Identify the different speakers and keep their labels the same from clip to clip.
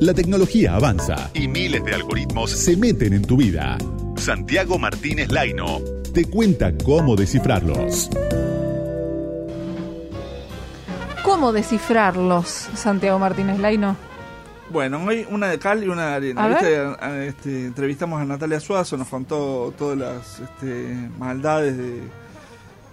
Speaker 1: La tecnología avanza y miles de algoritmos se meten en tu vida. Santiago Martínez Laino te cuenta cómo descifrarlos.
Speaker 2: ¿Cómo descifrarlos, Santiago Martínez Laino?
Speaker 3: Bueno, hoy una de cal y una de arena.
Speaker 2: A
Speaker 3: ¿Viste? A- este, entrevistamos a Natalia Suazo, nos contó todas las este, maldades de,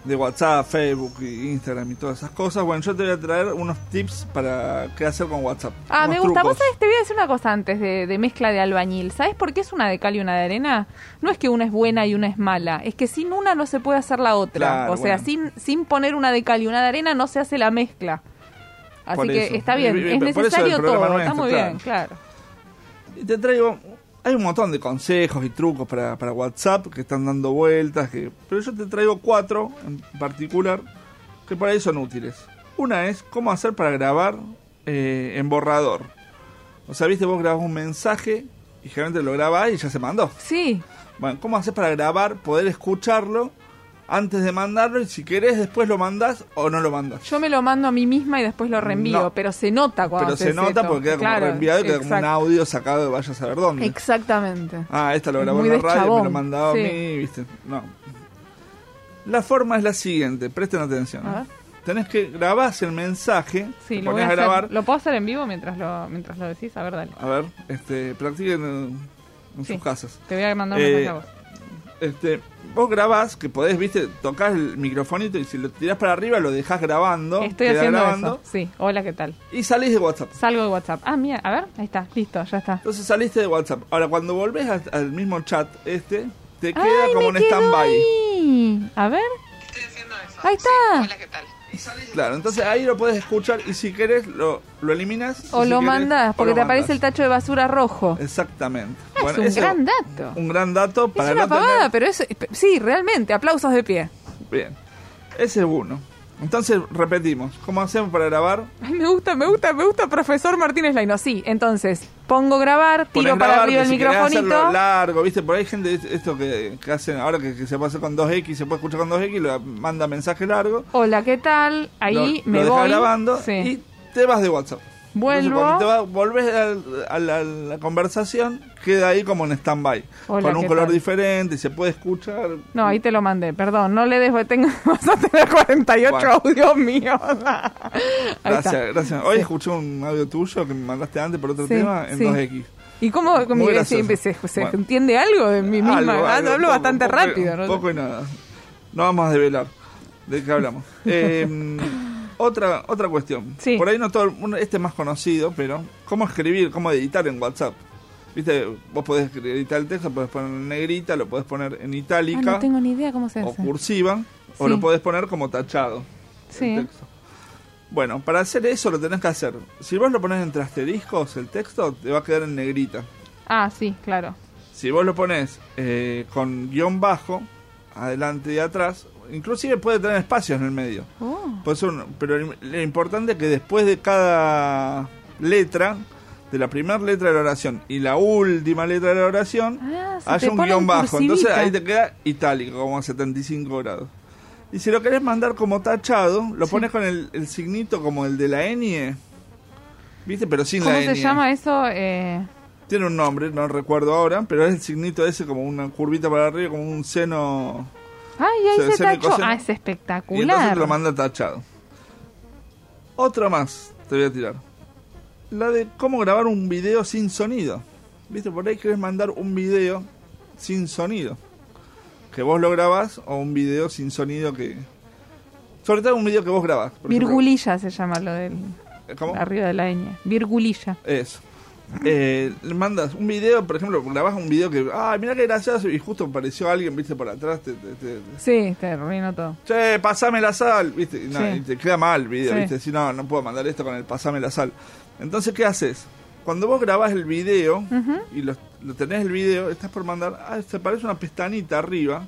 Speaker 3: de WhatsApp, Facebook, y Instagram y todas esas cosas. Bueno, yo te voy a traer unos tips para qué hacer con WhatsApp.
Speaker 2: Ah, me gusta.
Speaker 3: trucos.
Speaker 2: Vos sabés, te voy a decir una cosa antes de, de mezcla de albañil. ¿Sabés por qué es una de cal y una de arena? No es que una es buena y una es mala. Es que sin una no se puede hacer la otra.
Speaker 3: Claro,
Speaker 2: o sea,
Speaker 3: bueno.
Speaker 2: sin, sin poner una de cal y una de arena no se hace la mezcla. Así
Speaker 3: Por
Speaker 2: que
Speaker 3: eso.
Speaker 2: está bien,
Speaker 3: Por
Speaker 2: es necesario todo. Está muy
Speaker 3: claro.
Speaker 2: bien, claro.
Speaker 3: Y te traigo. Hay un montón de consejos y trucos para, para WhatsApp que están dando vueltas. Que, pero yo te traigo cuatro en particular que por ahí son útiles. Una es cómo hacer para grabar eh, en borrador. O sea, viste, vos grabás un mensaje y generalmente lo grabás y ya se mandó.
Speaker 2: Sí,
Speaker 3: Bueno, ¿cómo hacer para grabar, poder escucharlo antes de mandarlo? Y si querés, después lo mandás o no lo mandás.
Speaker 2: yo me lo mando a mí misma y después lo reenvío,
Speaker 3: No.
Speaker 2: pero se nota cuando
Speaker 3: Pero se nota
Speaker 2: esto.
Speaker 3: porque queda como reenviado y queda como un audio sacado de vaya a saber dónde.
Speaker 2: Exactamente.
Speaker 3: Ah, esta lo grabó en la radio, me
Speaker 2: chabón,
Speaker 3: lo mandaba
Speaker 2: sí.
Speaker 3: a mí, ¿viste? No. La forma es la siguiente, presten atención.
Speaker 2: A ver.
Speaker 3: Tenés que grabar el mensaje,
Speaker 2: Sí,
Speaker 3: te
Speaker 2: lo voy a
Speaker 3: grabar.
Speaker 2: ¿Lo puedo hacer en vivo mientras lo, mientras lo decís? A ver, dale.
Speaker 3: A ver, este, practiquen en, en
Speaker 2: Sí.
Speaker 3: sus casas.
Speaker 2: Te voy a mandar un
Speaker 3: Eh,
Speaker 2: mensaje a vos.
Speaker 3: Este, vos grabás, que podés, viste, tocas el microfonito y si lo tirás para arriba lo dejás grabando.
Speaker 2: Estoy haciendo
Speaker 3: grabando,
Speaker 2: eso. Sí, hola, ¿qué tal?
Speaker 3: Y salís de WhatsApp.
Speaker 2: Salgo de WhatsApp. Ah, mira, a ver, ahí está, listo, ya está.
Speaker 3: Entonces saliste de WhatsApp. Ahora, cuando volvés a- al mismo chat este, te queda
Speaker 2: Ay,
Speaker 3: como
Speaker 2: me
Speaker 3: un stand-by.
Speaker 2: A ver. Ahí está.
Speaker 3: Claro, entonces ahí lo puedes escuchar y si querés lo, lo eliminas.
Speaker 2: O lo mandas, porque te aparece el
Speaker 3: tacho
Speaker 2: de basura rojo.
Speaker 3: Exactamente.
Speaker 2: Ah,
Speaker 3: Bueno,
Speaker 2: es un gran dato.
Speaker 3: Un gran dato para
Speaker 2: es una
Speaker 3: no
Speaker 2: pavada,
Speaker 3: tener-
Speaker 2: pero es... Sí, realmente, aplausos de pie.
Speaker 3: Bien. Ese es uno. Entonces repetimos. ¿Cómo hacemos para grabar?
Speaker 2: Ay, me gusta, me gusta, me gusta, profesor Martínez Laino. Sí, entonces, pongo grabar, tiro
Speaker 3: Ponés
Speaker 2: para
Speaker 3: grabar,
Speaker 2: arriba
Speaker 3: que
Speaker 2: el
Speaker 3: si querés hacerlo
Speaker 2: microfonito.
Speaker 3: largo, ¿viste? Por ahí hay gente esto que, que hacen ahora que, que se puede hacer con 2X, se puede escuchar con 2X, lo manda mensaje largo.
Speaker 2: Hola, ¿qué tal? Ahí
Speaker 3: lo,
Speaker 2: me
Speaker 3: lo dejás
Speaker 2: voy.
Speaker 3: grabando
Speaker 2: Sí.
Speaker 3: y te vas de WhatsApp. Entonces,
Speaker 2: Vuelvo.
Speaker 3: cuando te vas, volvés al- a la, a la conversación, queda ahí como en stand-by. Con un
Speaker 2: ¿qué
Speaker 3: color
Speaker 2: tal?
Speaker 3: diferente, se puede escuchar.
Speaker 2: No, ahí te lo mandé, perdón, no le des, tengo, vas a tener 48
Speaker 3: Bueno.
Speaker 2: audios míos.
Speaker 3: Gracias,
Speaker 2: está.
Speaker 3: gracias. Hoy
Speaker 2: Sí.
Speaker 3: escuché un audio tuyo que me mandaste antes por otro
Speaker 2: Sí,
Speaker 3: tema en
Speaker 2: sí.
Speaker 3: 2X.
Speaker 2: ¿Y cómo
Speaker 3: Muy
Speaker 2: mi- se, se- se
Speaker 3: Bueno.
Speaker 2: entiende algo de mí misma?
Speaker 3: Algo,
Speaker 2: Ah,
Speaker 3: algo,
Speaker 2: hablo
Speaker 3: poco,
Speaker 2: bastante
Speaker 3: poco,
Speaker 2: rápido. ¿no?
Speaker 3: Poco y nada. No vamos a develar de qué hablamos. Eh, otra otra cuestión.
Speaker 2: Sí.
Speaker 3: Por ahí no todo, este es más conocido, pero cómo escribir, cómo editar en WhatsApp. Viste, vos podés editar el texto, podés poner en negrita, lo podés poner en
Speaker 2: Ah,
Speaker 3: itálica
Speaker 2: no tengo ni idea cómo se
Speaker 3: o
Speaker 2: hace.
Speaker 3: cursiva, o lo podés poner como tachado.
Speaker 2: Sí.
Speaker 3: el texto. Bueno, para hacer eso lo tenés que hacer. Si vos lo pones entre asteriscos, el texto te va a quedar en negrita.
Speaker 2: Ah, sí, claro.
Speaker 3: Si vos lo pones eh, con guion bajo, adelante y atrás, inclusive puede tener espacios en el medio.
Speaker 2: Oh.
Speaker 3: Puede ser un- pero lo importante es que después de cada letra, de la primera letra de la oración y la última letra de la oración,
Speaker 2: Ah, se
Speaker 3: haya un
Speaker 2: guion
Speaker 3: bajo. Entonces ahí te queda itálico, como a 75 grados. Y si lo querés mandar como tachado, lo
Speaker 2: Sí.
Speaker 3: pones con el, el signito como el de la ñ. ¿Viste? Pero sin
Speaker 2: ¿Cómo
Speaker 3: la
Speaker 2: se
Speaker 3: ñ.
Speaker 2: llama eso? Eh,
Speaker 3: Tiene un nombre, no recuerdo ahora, pero es el signito ese como una curvita para arriba, como un seno.
Speaker 2: Ay, ahí
Speaker 3: Se-
Speaker 2: tachó. Ah, es
Speaker 3: Y entonces
Speaker 2: espectacular.
Speaker 3: te lo manda tachado. Otra más te voy a tirar. La de cómo grabar un video sin sonido. ¿Viste? Por ahí querés mandar un video sin sonido. Que vos lo grabás o un video sin sonido que... Sobre todo un video que vos grabás. ejemplo.
Speaker 2: Virgulilla se llama lo del
Speaker 3: ¿Cómo?
Speaker 2: arriba de la ñ. Virgulilla.
Speaker 3: Eso. Eh, le mandas un video, por ejemplo, grabás un video que, ay, mira qué gracioso, y justo apareció alguien, viste, por atrás, te, te- te- te-
Speaker 2: Sí, te arruinó todo.
Speaker 3: che, pasame la sal, viste, y, no,
Speaker 2: Sí.
Speaker 3: y te queda mal el video,
Speaker 2: Sí.
Speaker 3: viste, si no, no puedo mandar esto con el pasame la sal. Entonces, ¿qué haces? Cuando vos grabás el video y lo, lo tenés el video, estás por mandar, ah, se parece una pestañita arriba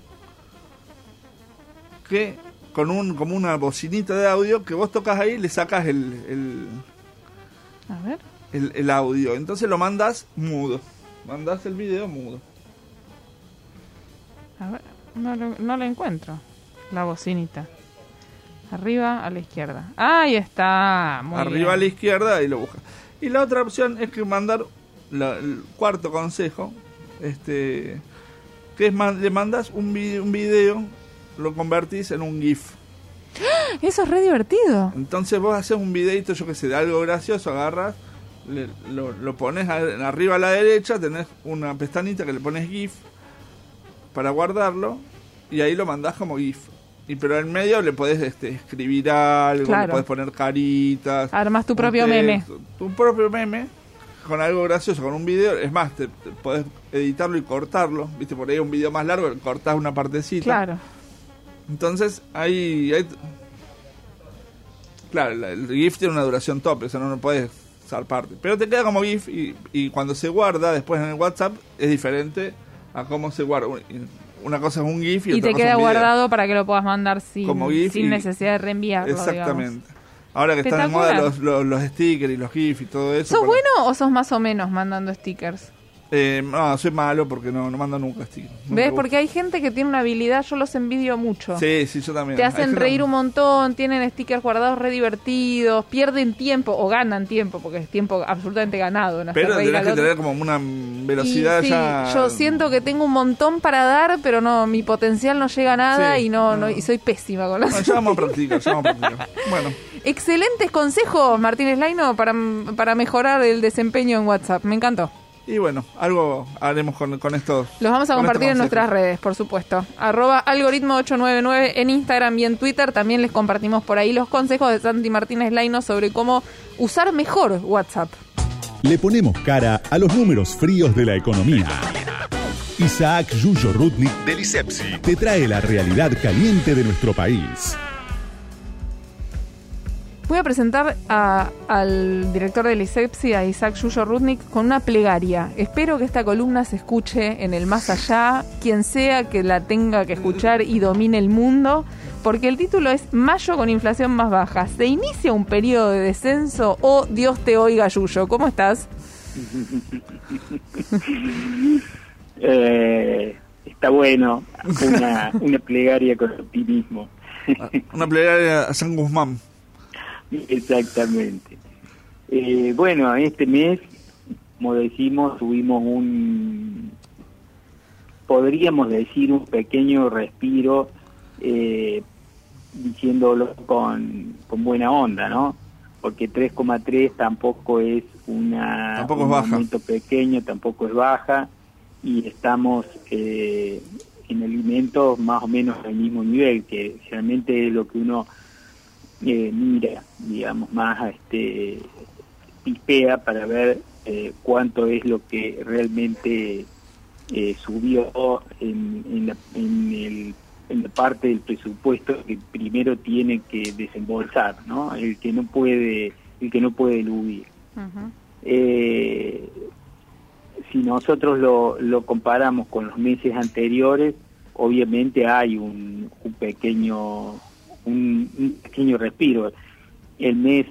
Speaker 3: que con un como una bocinita de audio que vos tocas ahí le sacas el, el,
Speaker 2: A ver.
Speaker 3: El, el audio. Entonces lo mandas mudo. Mandas el video mudo.
Speaker 2: A ver. No lo, no lo encuentro. La bocinita. Arriba a la izquierda. Ahí está. Muy
Speaker 3: Arriba
Speaker 2: bien.
Speaker 3: a la izquierda y lo buscas. Y la otra opción es que mandar el cuarto consejo, este, que es le mandas un, un video, lo convertís en un GIF.
Speaker 2: Eso es re divertido.
Speaker 3: Entonces vos haces un videito, yo que sé, de algo gracioso, agarras, lo, lo, pones arriba a la derecha, tenés una pestañita que le pones GIF para guardarlo y ahí lo mandás como GIF. Y pero en medio le podés este, escribir algo, le podés poner caritas.
Speaker 2: Armas tu propio meme.
Speaker 3: Tu propio meme con algo gracioso, con un video. Es más, te, podés editarlo y cortarlo. Viste, por ahí un video más largo, cortás una partecita.
Speaker 2: Claro.
Speaker 3: Entonces, ahí. ahí claro, el GIF tiene una duración top, eso no lo puedes parte Pero te queda como GIF y, y cuando se guarda después en el WhatsApp es diferente a cómo se guarda una cosa es un GIF y,
Speaker 2: y te queda guardado para que lo puedas mandar sin, sin necesidad de reenviarlo.
Speaker 3: Exactamente. Ahora que están de moda los, los, stickers y los GIF y todo eso.
Speaker 2: ¿Sos bueno o sos más o menos mandando stickers?
Speaker 3: Eh, no, soy malo porque no, no mando nunca stickers.
Speaker 2: ¿Ves? Porque hay gente que tiene una habilidad, yo los envidio mucho.
Speaker 3: Sí, sí, yo también.
Speaker 2: Te hacen reír un montón, tienen stickers guardados re divertidos, pierden tiempo o ganan tiempo, porque es tiempo absolutamente ganado. En
Speaker 3: pero tenés que tener como una velocidad ya...
Speaker 2: Yo siento que tengo un montón para dar, pero no, mi potencial no llega a nada y no, no. y soy pésima con las
Speaker 3: ya vamos a practicar, ya vamos a practicar. Bueno.
Speaker 2: Excelentes consejos, Martínez Laino, para, para mejorar el desempeño en WhatsApp. Me encantó.
Speaker 3: Y bueno, algo haremos con, con estos.
Speaker 2: Los vamos a compartir en nuestras redes, por supuesto. Arroba algoritmo 899 en Instagram y en Twitter. También les compartimos por ahí los consejos de Santi Martínez Laino sobre cómo usar mejor WhatsApp.
Speaker 1: Le ponemos cara a los números fríos de la economía. Isaac Yuyo Rudnik del ISEPSI te trae la realidad caliente de nuestro país.
Speaker 2: Voy a presentar al director del ISEPSI, a Isaac Yuyo Rudnik, con una plegaria. Espero que esta columna se escuche en el más allá, quien sea que la tenga que escuchar y domine el mundo, porque el título es Mayo con inflación más baja. ¿Se inicia un periodo de descenso o Dios te oiga, Yuyo? ¿Cómo estás?
Speaker 4: Eh, está bueno, una, una plegaria con optimismo.
Speaker 3: una plegaria a San Guzmán.
Speaker 4: Exactamente. Eh, bueno, este mes, como decimos, tuvimos un, podríamos decir, un pequeño respiro, eh, diciéndolo con, con buena onda, ¿no? Porque 3,3 tampoco es una,
Speaker 3: tampoco
Speaker 4: un
Speaker 3: baja.
Speaker 4: pequeño, tampoco es baja, y estamos eh, en alimentos más o menos al mismo nivel, que realmente es lo que uno eh, mira, digamos, más este pipea para ver eh, cuánto es lo que realmente eh, subió en, en, la, en, el, en la parte del presupuesto que primero tiene que desembolsar, ¿no? El que no puede, el que no puede eludir. eh, si nosotros lo, lo comparamos con los meses anteriores, obviamente hay un, un pequeño un, pequeño respiro. El mes,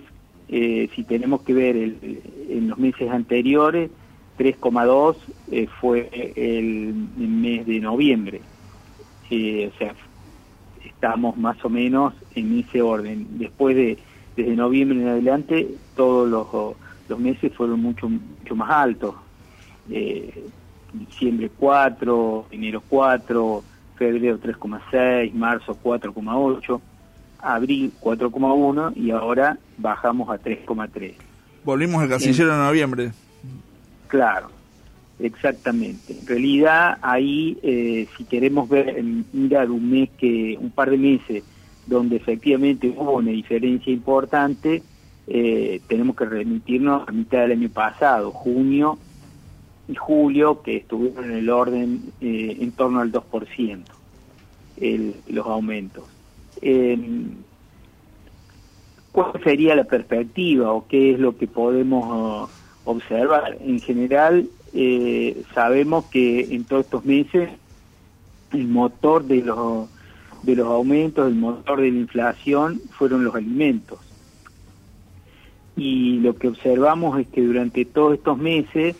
Speaker 4: eh, si tenemos que ver en los meses anteriores, 3,2 eh, fue el, mes de noviembre. Eh, o sea, estamos más o menos en ese orden. Después de, desde noviembre en adelante, todos los, los meses fueron mucho, mucho más altos. diciembre 4, enero 4, febrero 3,6, marzo 4,8 abril 4,1 y ahora bajamos a 3,3.
Speaker 3: Volvimos al casillero en noviembre.
Speaker 4: Claro, exactamente. En realidad ahí, eh, si queremos ver, mirar un mes que, un par de meses donde efectivamente hubo una diferencia importante, eh, tenemos que remitirnos a mitad del año pasado, junio y julio, que estuvieron en el orden eh, en torno al 2%, el, los aumentos. Eh, ¿Cuál sería la perspectiva o qué es lo que podemos uh, observar? En general, eh, sabemos que en todos estos meses el motor de los, de los aumentos, el motor de la inflación fueron los alimentos. Y lo que observamos es que durante todos estos meses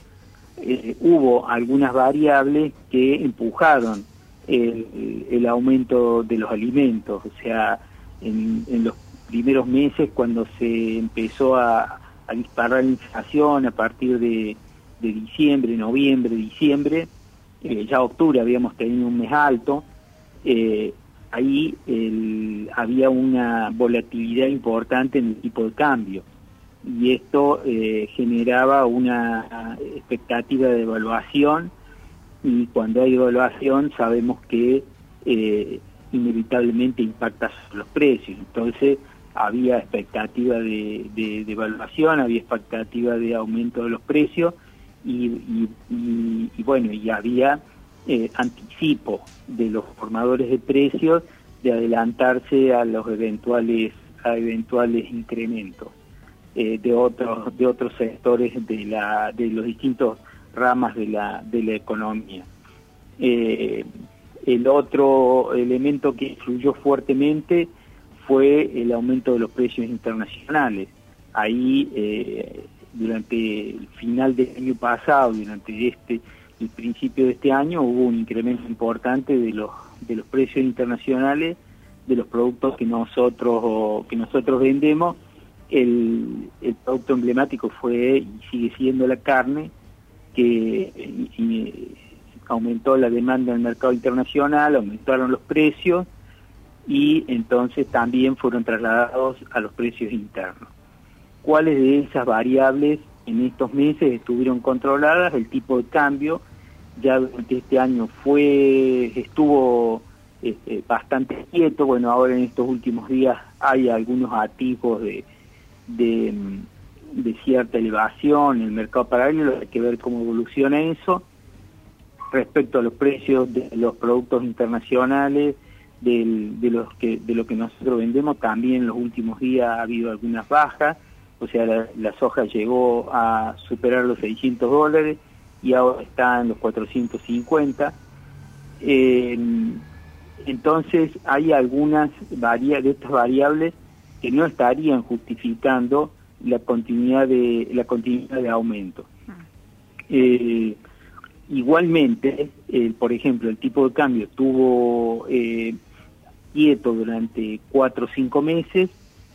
Speaker 4: eh, hubo algunas variables que empujaron el, aumento de los alimentos, o sea, en, los primeros meses cuando se empezó a, disparar la inflación a partir de, diciembre, noviembre, diciembre, eh, ya octubre habíamos tenido un mes alto, eh, ahí había una volatilidad importante en el tipo de cambio. Y esto eh, generaba una expectativa de evaluación y cuando hay evaluación sabemos que eh, inevitablemente impacta sobre los precios. Entonces había expectativa de, de, evaluación, había expectativa de aumento de los precios y, bueno, y había eh, anticipo de los formadores de precios de adelantarse a los eventuales a eventuales incrementos eh, de otros de otros sectores de la de los distintos ramas de la de la economía eh, el otro elemento que influyó fuertemente fue el aumento de los precios internacionales. Ahí, eh, durante el final del año pasado, durante este el principio de este año, hubo un incremento importante de los de los precios internacionales de los productos que nosotros que nosotros vendemos. El, el producto emblemático fue y sigue siendo la carne, que aumentó la demanda en el mercado internacional, aumentaron los precios y entonces también fueron trasladados a los precios internos. ¿Cuáles de esas variables en estos meses estuvieron controladas? El tipo de cambio ya durante este año fue estuvo este, bastante quieto, bueno, ahora en estos últimos días hay algunos atisbos de, de, de cierta elevación en el mercado paralelo, hay que ver cómo evoluciona eso respecto a los precios de los productos internacionales, de, los que, de lo que nosotros vendemos, también en los últimos días ha habido algunas bajas, o sea, la, soja llegó a superar los 600 dólares y ahora está en los 450. Eh, entonces hay algunas de estas variables que no estarían justificando la continuidad de la continuidad de aumento. Eh, Igualmente, por ejemplo, el tipo de cambio estuvo eh, quieto durante cuatro o cinco meses,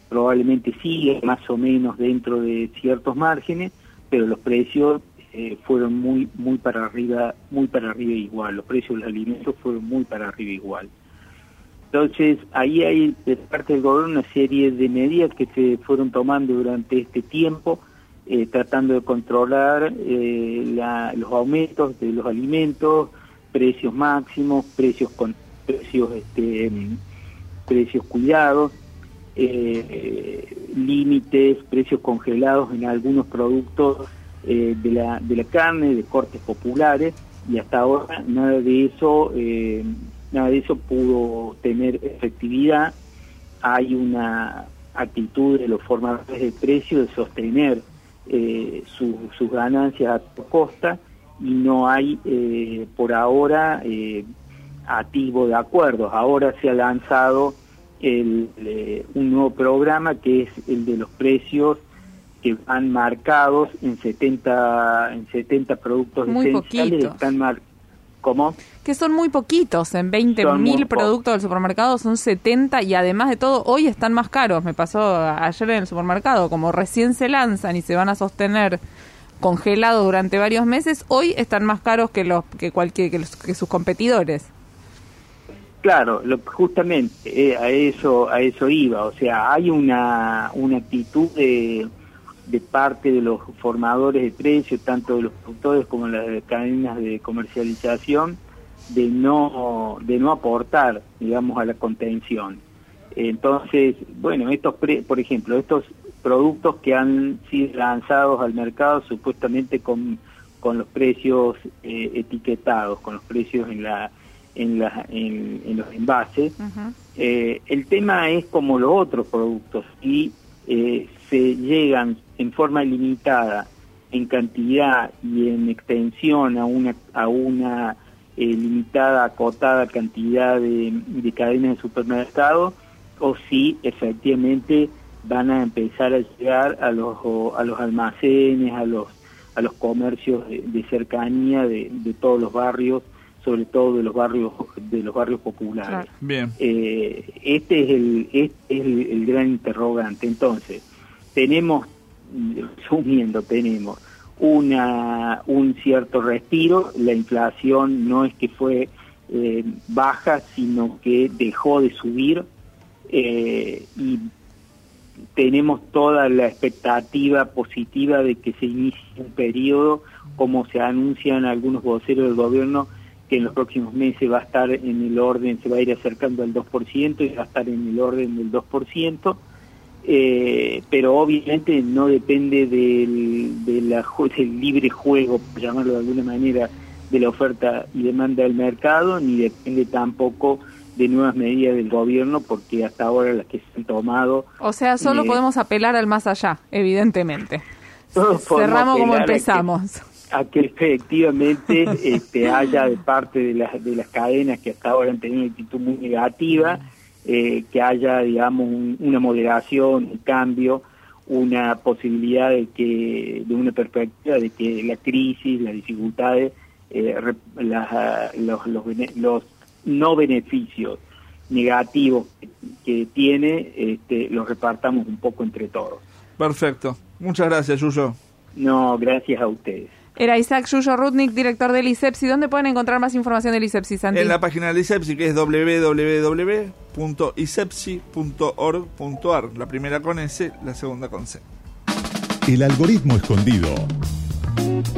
Speaker 4: probablemente sigue más o menos dentro de ciertos márgenes, pero los precios eh, fueron muy muy para arriba, muy para arriba igual, los precios de los alimentos fueron muy para arriba igual. Entonces, ahí hay de parte del gobierno una serie de medidas que se fueron tomando durante este tiempo eh, tratando de controlar eh, los aumentos de los alimentos, precios máximos, precios con precios este, precios cuidados, eh, límites, precios congelados en algunos productos de la de la carne, de cortes populares y hasta ahora nada de eso nada de eso pudo tener efectividad. Hay una actitud de los formadores de precios de sostener eh, sus ganancias a tu costa y no hay eh, por ahora eh, activo de acuerdos. Ahora se ha lanzado el, eh, un nuevo programa que es el de los precios que van marcados en 70 en 70 productos
Speaker 2: Muy esenciales
Speaker 4: están
Speaker 2: que son muy poquitos, en 20.000 productos del supermercado son 70 y además de todo, hoy están más caros. Me pasó ayer en el supermercado, como recién se lanzan y se van a sostener congelados durante varios meses, hoy están más caros que los que cualquier que, sus competidores.
Speaker 4: Claro, lo, justamente eh, a eso a eso iba, o sea, hay una una actitud de de parte de los formadores de precios, tanto de los productores como de las cadenas de comercialización, de no, de no aportar, digamos, a la contención. Entonces, bueno, estos, por ejemplo, estos productos que han sido lanzados al mercado supuestamente con, con los precios eh, etiquetados, con los precios en la en, la, en, los envases. Eh, el tema es como los otros productos y eh, se llegan en forma limitada en cantidad y en extensión a una a una eh, limitada acotada cantidad de, de cadenas de supermercados o si efectivamente van a empezar a llegar a los a los almacenes a los a los comercios de, cercanía de, de, todos los barrios sobre todo de los barrios de los barrios populares.
Speaker 3: Bien.
Speaker 4: Eh, este es el este es el gran interrogante. Entonces tenemos resumiendo, tenemos una, un cierto respiro, la inflación no es que fue eh, baja, sino que dejó de subir. Eh, y tenemos toda la expectativa positiva de que se inicie un periodo, como se anuncian algunos voceros del gobierno, que en los próximos meses va a estar en el orden, se va a ir acercando al 2% y va a estar en el orden del 2%, eh, pero obviamente no depende del, de la, del libre juego, por llamarlo de alguna manera, de la oferta y demanda del mercado, ni depende tampoco de nuevas medidas del gobierno, porque hasta ahora las que se han tomado...
Speaker 2: O sea, solo
Speaker 4: eh,
Speaker 2: podemos apelar al más allá, evidentemente. Cerramos como empezamos.
Speaker 4: A que efectivamente este, haya de parte de las, de las cadenas que hasta ahora han tenido una actitud muy negativa, eh, que haya, digamos, un- una moderación, un cambio, una posibilidad de que, de una perspectiva de que la crisis, las dificultades, eh, las, los, los, no beneficios negativos que, que tiene, este, los repartamos un poco entre todos.
Speaker 3: Perfecto. Muchas gracias, Yuyo.
Speaker 4: No, gracias a ustedes.
Speaker 2: Era Isaac Yuyo Rudnick, director del ISEPSI. ¿Dónde pueden encontrar más información del ISEPSI, Santi?
Speaker 3: En la página del ISEPSI, que es www.isepsi.org.ar. La primera con S, la segunda con C.
Speaker 1: El algoritmo escondido.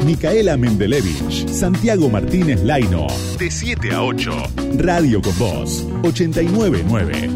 Speaker 1: Micaela Mendelevich, Santiago Martínez Laino. De 7 a 8. Radio con Voz, 899.